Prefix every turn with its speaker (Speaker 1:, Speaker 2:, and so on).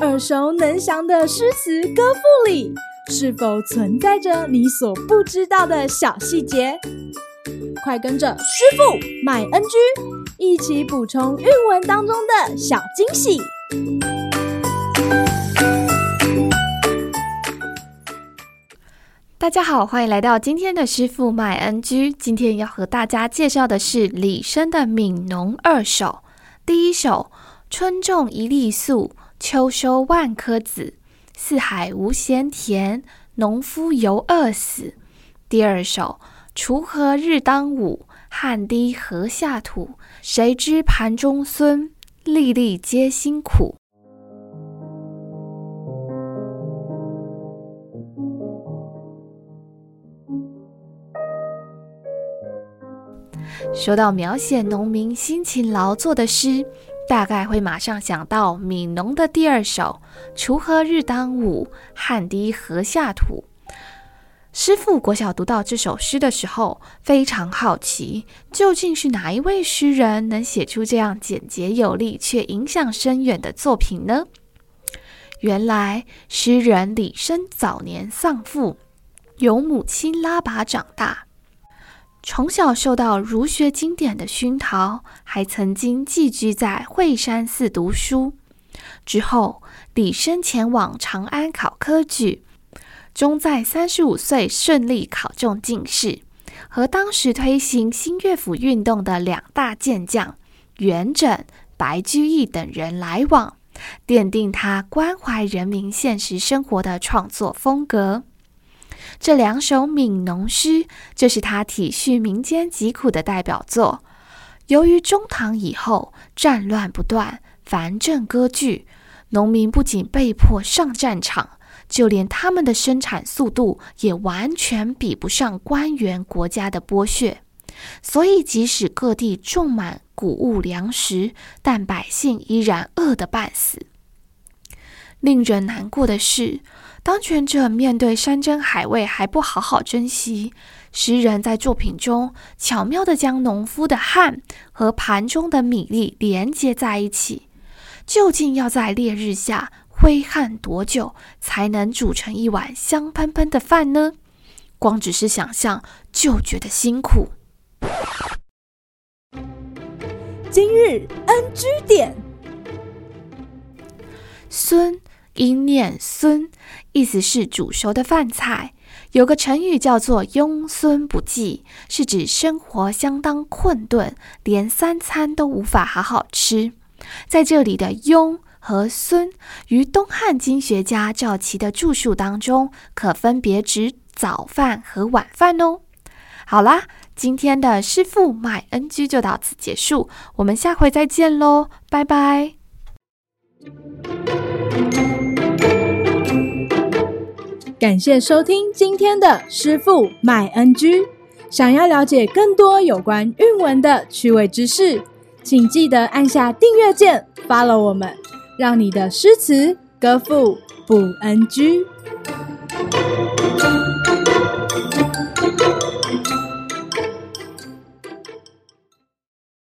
Speaker 1: 耳熟能详的诗词歌赋里，是否存在着你所不知道的小细节？快跟着师傅麦恩居一起补充韵文当中的小惊喜！
Speaker 2: 大家好，欢迎来到今天的师傅麦恩居。今天要和大家介绍的是李绅的《悯农二首》。第一首：春种一粒粟。秋收万颗子，四海无闲田，农夫犹饿死。第二首：锄禾日当午，汗滴禾下土。谁知盘中飧，粒粒皆辛苦。说到描写农民辛勤劳作的诗。大概会马上想到《悯农》的第二首“锄禾日当午，汗滴禾下土”。师傅国小读到这首诗的时候，非常好奇，究竟是哪一位诗人能写出这样简洁有力却影响深远的作品呢？原来，诗人李绅早年丧父，由母亲拉拔长大。从小受到儒学经典的熏陶，还曾经寄居在惠山寺读书。之后，李绅前往长安考科举，终在三十五岁顺利考中进士，和当时推行新乐府运动的两大健将元稹、白居易等人来往，奠定他关怀人民现实生活的创作风格。这两首悯农诗就是他体恤民间疾苦的代表作。由于中唐以后战乱不断，藩镇割据，农民不仅被迫上战场，就连他们的生产速度也完全比不上官员国家的剥削。所以，即使各地种满谷物粮食，但百姓依然饿得半死。令人难过的是，当权者面对山珍海味还不好好珍惜，诗人在作品中巧妙地将农夫的汗和盘中的米粒连接在一起。究竟要在烈日下挥汗多久，才能煮成一碗香喷喷的饭呢？光只是想象就觉得辛苦。
Speaker 1: 今日 NG 点，
Speaker 2: 飧。音念孙，意思是煮熟的饭菜。有个成语叫做“庸飧不继”，是指生活相当困顿，连三餐都无法好好吃。在这里的“庸”和“飧”，于东汉经学家赵岐的著述当中，可分别指早饭和晚饭哦。好啦，今天的师傅麦恩居就到此结束，我们下回再见喽，拜拜。
Speaker 1: 感谢收听今天的师傅麦恩居。想要了解更多有关韵文的趣味知识，请记得按下订阅键，follow 我们，让你的诗词歌赋不 NG。